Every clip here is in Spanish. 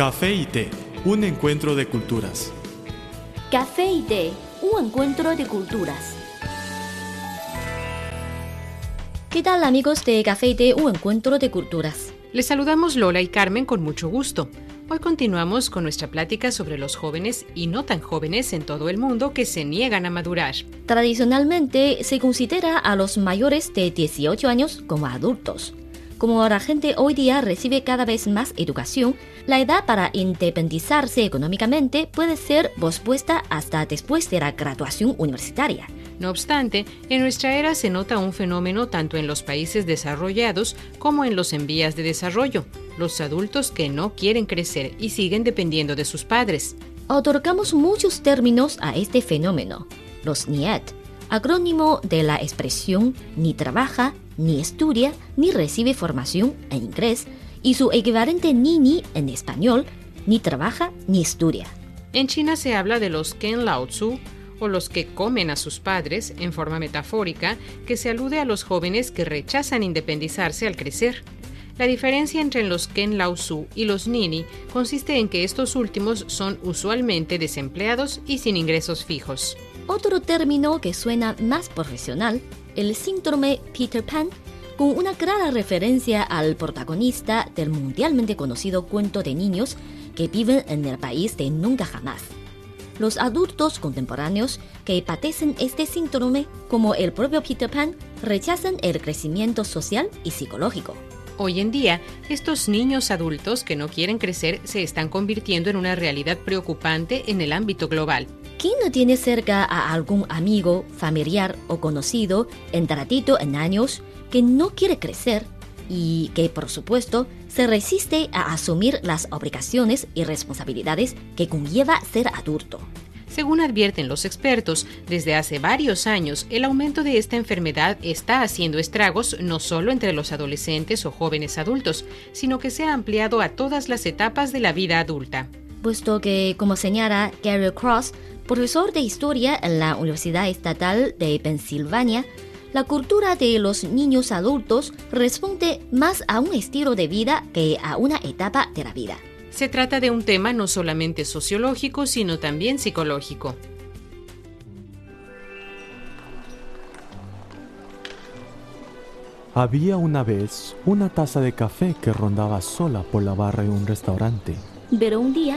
Café y té, un encuentro de culturas. Café y té, un encuentro de culturas. ¿Qué tal amigos de Café y té, un encuentro de culturas? Les saludamos Lola y Carmen con mucho gusto. Hoy continuamos con nuestra plática sobre los jóvenes y no tan jóvenes en todo el mundo que se niegan a madurar. Tradicionalmente se considera a los mayores de 18 años como adultos. Como la gente hoy día recibe cada vez más educación, la edad para independizarse económicamente puede ser pospuesta hasta después de la graduación universitaria. No obstante, en nuestra era se nota un fenómeno tanto en los países desarrollados como en los en vías de desarrollo, los adultos que no quieren crecer y siguen dependiendo de sus padres. Otorgamos muchos términos a este fenómeno. Los NIET, acrónimo de la expresión ni trabaja, ni estudia, ni recibe formación en inglés, y su equivalente NINI en español, ni trabaja ni estudia. En China se habla de los Ken Lao Tzu, o los que comen a sus padres en forma metafórica, que se alude a los jóvenes que rechazan independizarse al crecer. La diferencia entre los Ken Lao Su y los Nini consiste en que estos últimos son usualmente desempleados y sin ingresos fijos. Otro término que suena más profesional, el síndrome Peter Pan, con una clara referencia al protagonista del mundialmente conocido cuento de niños que viven en el país de nunca jamás los adultos contemporáneos que padecen este síndrome, como el propio Peter Pan, rechazan el crecimiento social y psicológico. Hoy en día, estos niños adultos que no quieren crecer se están convirtiendo en una realidad preocupante en el ámbito global. ¿Quién no tiene cerca a algún amigo, familiar o conocido, entradito en años, que no quiere crecer y que, por supuesto, se resiste a asumir las obligaciones y responsabilidades que conlleva ser adulto. Según advierten los expertos, desde hace varios años el aumento de esta enfermedad está haciendo estragos no solo entre los adolescentes o jóvenes adultos, sino que se ha ampliado a todas las etapas de la vida adulta. Puesto que, como señala Gary Cross, profesor de historia en la Universidad Estatal de Pensilvania, la cultura de los niños adultos responde más a un estilo de vida que a una etapa de la vida. Se trata de un tema no solamente sociológico, sino también psicológico. Había una vez una taza de café que rondaba sola por la barra de un restaurante. Pero un día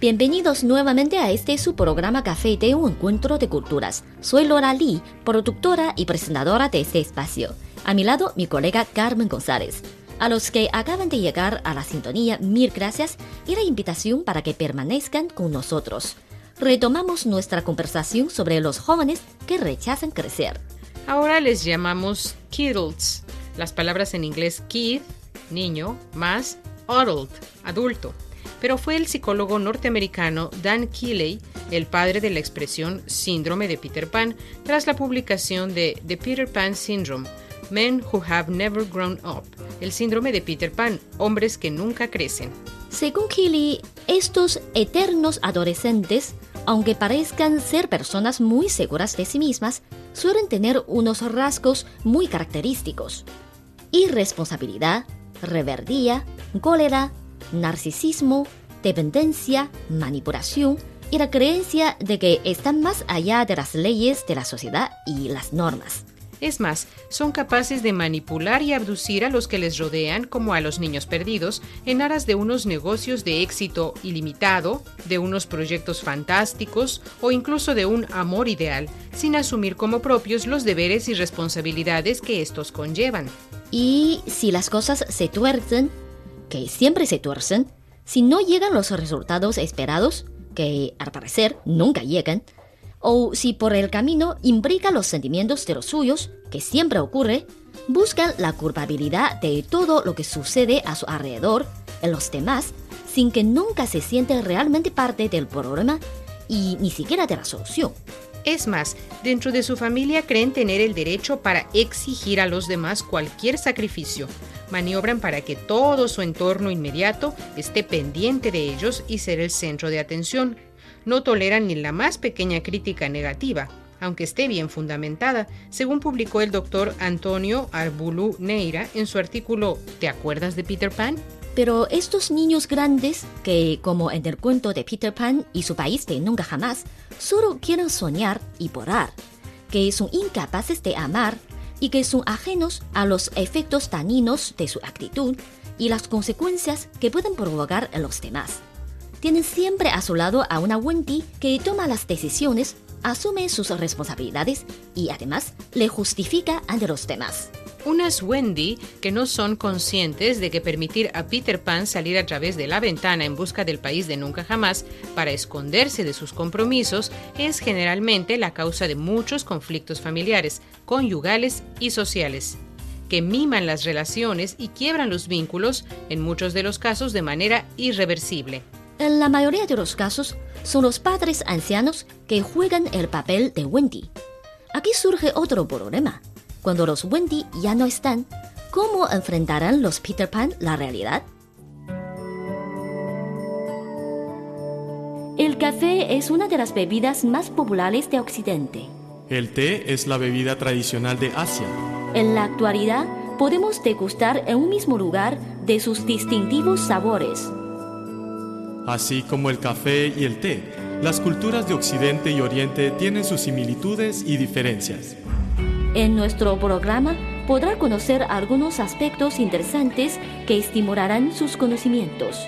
Bienvenidos nuevamente a este su programa Café de un encuentro de culturas. Soy Laura Lee, productora y presentadora de este espacio. A mi lado, mi colega Carmen González. A los que acaban de llegar a la sintonía, mil gracias y la invitación para que permanezcan con nosotros. Retomamos nuestra conversación sobre los jóvenes que rechazan crecer. Ahora les llamamos kidults. Las palabras en inglés kid, niño, más adult, adulto pero fue el psicólogo norteamericano Dan Keeley, el padre de la expresión síndrome de Peter Pan, tras la publicación de The Peter Pan Syndrome, Men Who Have Never Grown Up, el síndrome de Peter Pan, hombres que nunca crecen. Según Keeley, estos eternos adolescentes, aunque parezcan ser personas muy seguras de sí mismas, suelen tener unos rasgos muy característicos. Irresponsabilidad, reverdía, cólera, narcisismo, dependencia, manipulación y la creencia de que están más allá de las leyes de la sociedad y las normas. Es más, son capaces de manipular y abducir a los que les rodean como a los niños perdidos en aras de unos negocios de éxito ilimitado, de unos proyectos fantásticos o incluso de un amor ideal, sin asumir como propios los deberes y responsabilidades que estos conllevan. Y si las cosas se tuercen, que siempre se tuercen, si no llegan los resultados esperados, que al parecer nunca llegan, o si por el camino imbrica los sentimientos de los suyos, que siempre ocurre, Buscan la culpabilidad de todo lo que sucede a su alrededor en los demás sin que nunca se sienten realmente parte del problema y ni siquiera de la solución. Es más, dentro de su familia creen tener el derecho para exigir a los demás cualquier sacrificio. Maniobran para que todo su entorno inmediato esté pendiente de ellos y ser el centro de atención. No toleran ni la más pequeña crítica negativa, aunque esté bien fundamentada, según publicó el doctor Antonio Arbulu Neira en su artículo ¿Te acuerdas de Peter Pan? Pero estos niños grandes, que como en el cuento de Peter Pan y su país de nunca jamás, solo quieren soñar y volar, que son incapaces de amar y que son ajenos a los efectos dañinos de su actitud y las consecuencias que pueden provocar en los demás. Tienen siempre a su lado a una Wendy que toma las decisiones, asume sus responsabilidades y además le justifica ante los demás. Unas Wendy que no son conscientes de que permitir a Peter Pan salir a través de la ventana en busca del país de nunca jamás para esconderse de sus compromisos es generalmente la causa de muchos conflictos familiares, conyugales y sociales, que miman las relaciones y quiebran los vínculos, en muchos de los casos de manera irreversible. En la mayoría de los casos, son los padres ancianos que juegan el papel de Wendy. Aquí surge otro problema cuando los Wendy ya no están, ¿cómo enfrentarán los Peter Pan la realidad? El café es una de las bebidas más populares de Occidente. El té es la bebida tradicional de Asia. En la actualidad, podemos degustar en un mismo lugar de sus distintivos sabores. Así como el café y el té, las culturas de Occidente y Oriente tienen sus similitudes y diferencias. En nuestro programa podrá conocer algunos aspectos interesantes que estimularán sus conocimientos.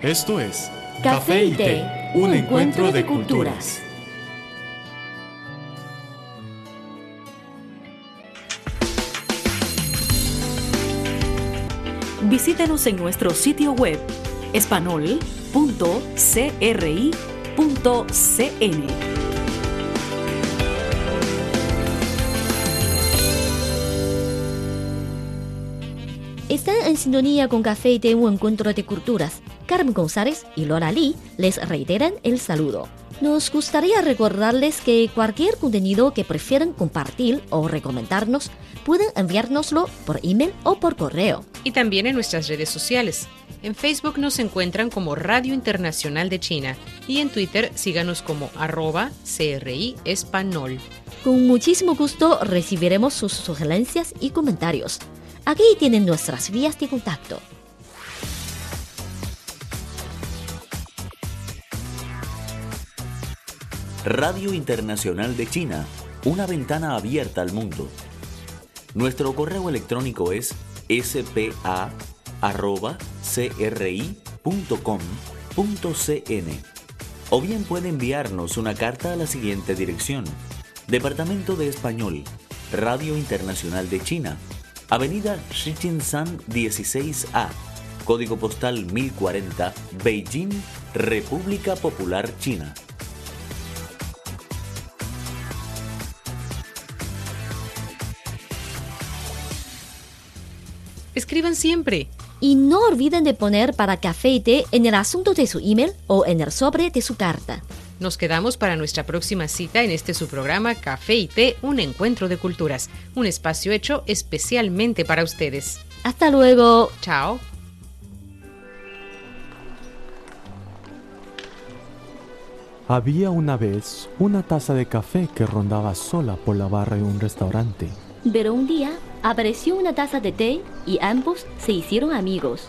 Esto es Café y Té, un encuentro de culturas. Visítenos en nuestro sitio web espanol.cri.cn. Están en sintonía con Café y Té, un encuentro de culturas. Carmen González y Lola Lee les reiteran el saludo. Nos gustaría recordarles que cualquier contenido que prefieran compartir o recomendarnos pueden enviárnoslo por email o por correo. Y también en nuestras redes sociales. En Facebook nos encuentran como Radio Internacional de China y en Twitter síganos como arroba CRI Espanol. Con muchísimo gusto recibiremos sus sugerencias y comentarios. Aquí tienen nuestras vías de contacto. Radio Internacional de China, una ventana abierta al mundo. Nuestro correo electrónico es spa.cri.com.cn o bien puede enviarnos una carta a la siguiente dirección. Departamento de Español, Radio Internacional de China, Avenida Shichinshan 16A, código postal 1040, Beijing, República Popular China. Escriban siempre. Y no olviden de poner para café y té en el asunto de su email o en el sobre de su carta. Nos quedamos para nuestra próxima cita en este su programa Café y Té, un encuentro de culturas, un espacio hecho especialmente para ustedes. Hasta luego. Chao. Había una vez una taza de café que rondaba sola por la barra de un restaurante. Pero un día apareció una taza de té y ambos se hicieron amigos.